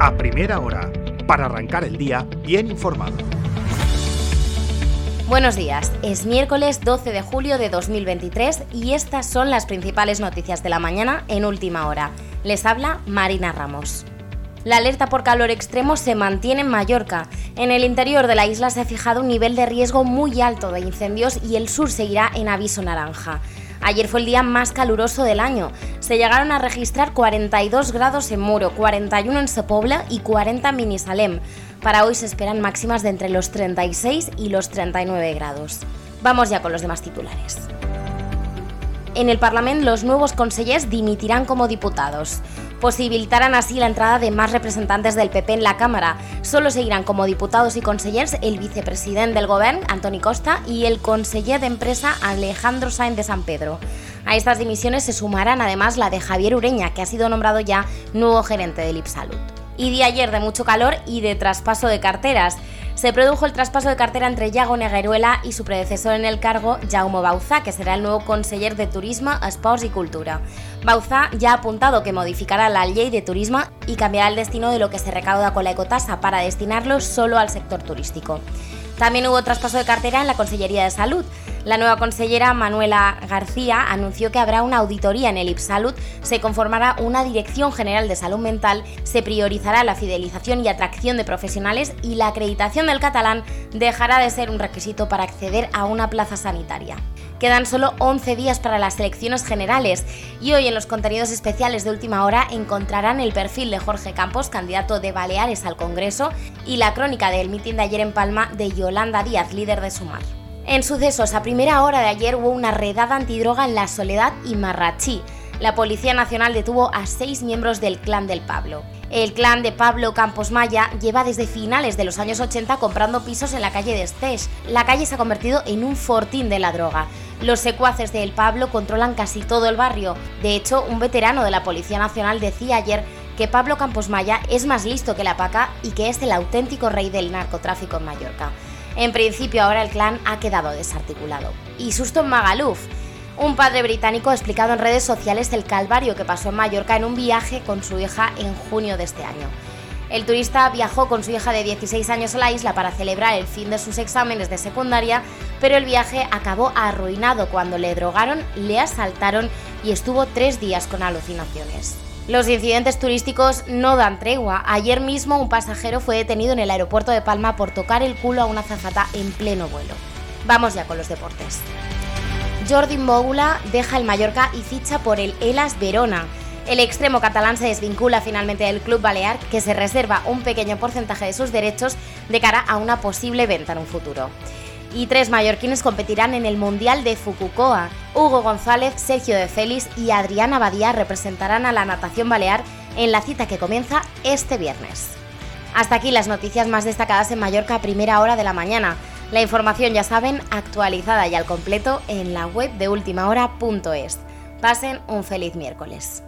a primera hora, para arrancar el día bien informado. Buenos días, es miércoles 12 de julio de 2023 y estas son las principales noticias de la mañana en última hora. Les habla Marina Ramos. La alerta por calor extremo se mantiene en Mallorca. En el interior de la isla se ha fijado un nivel de riesgo muy alto de incendios y el sur seguirá en aviso naranja. Ayer fue el día más caluroso del año. Se llegaron a registrar 42 grados en Muro, 41 en Sepobla y 40 en Minisalem. Para hoy se esperan máximas de entre los 36 y los 39 grados. Vamos ya con los demás titulares. En el Parlamento los nuevos consellers dimitirán como diputados. Posibilitarán así la entrada de más representantes del PP en la Cámara. Solo seguirán como diputados y consellers el vicepresidente del Gobierno, Antoni Costa, y el conseller de Empresa, Alejandro Sáenz de San Pedro. A estas dimisiones se sumarán además la de Javier Ureña, que ha sido nombrado ya nuevo gerente del IPSALUD. Y de ayer de mucho calor y de traspaso de carteras se produjo el traspaso de cartera entre Yago Negueruela y su predecesor en el cargo, Jaume Bauza, que será el nuevo conseller de Turismo, Sports y Cultura. Bauza ya ha apuntado que modificará la ley de turismo y cambiará el destino de lo que se recauda con la ecotasa para destinarlo solo al sector turístico. También hubo traspaso de cartera en la Consellería de Salud. La nueva consellera Manuela García anunció que habrá una auditoría en el IPSalud, se conformará una Dirección General de Salud Mental, se priorizará la fidelización y atracción de profesionales y la acreditación del catalán dejará de ser un requisito para acceder a una plaza sanitaria. Quedan solo 11 días para las elecciones generales y hoy en los contenidos especiales de última hora encontrarán el perfil de Jorge Campos, candidato de Baleares al Congreso, y la crónica del mitin de ayer en Palma de Yolanda Díaz, líder de Sumar. En sucesos, a primera hora de ayer hubo una redada antidroga en La Soledad y Marrachí. La Policía Nacional detuvo a seis miembros del clan del Pablo. El clan de Pablo Campos Maya lleva desde finales de los años 80 comprando pisos en la calle de Estés. La calle se ha convertido en un fortín de la droga. Los secuaces de El Pablo controlan casi todo el barrio. De hecho, un veterano de la Policía Nacional decía ayer que Pablo Campos Maya es más listo que la paca y que es el auténtico rey del narcotráfico en Mallorca. En principio ahora el clan ha quedado desarticulado. Y susto en Magaluf. Un padre británico ha explicado en redes sociales el calvario que pasó en Mallorca en un viaje con su hija en junio de este año. El turista viajó con su hija de 16 años a la isla para celebrar el fin de sus exámenes de secundaria, pero el viaje acabó arruinado cuando le drogaron, le asaltaron y estuvo tres días con alucinaciones. Los incidentes turísticos no dan tregua. Ayer mismo un pasajero fue detenido en el aeropuerto de Palma por tocar el culo a una zafata en pleno vuelo. Vamos ya con los deportes. Jordi Mogula deja el Mallorca y ficha por el Elas Verona. El extremo catalán se desvincula finalmente del club balear, que se reserva un pequeño porcentaje de sus derechos de cara a una posible venta en un futuro. Y tres mallorquines competirán en el Mundial de Fukuoka. Hugo González, Sergio de Félix y Adriana Badía representarán a la natación balear en la cita que comienza este viernes. Hasta aquí las noticias más destacadas en Mallorca a primera hora de la mañana. La información, ya saben, actualizada y al completo en la web de ultimahora.es. Pasen un feliz miércoles.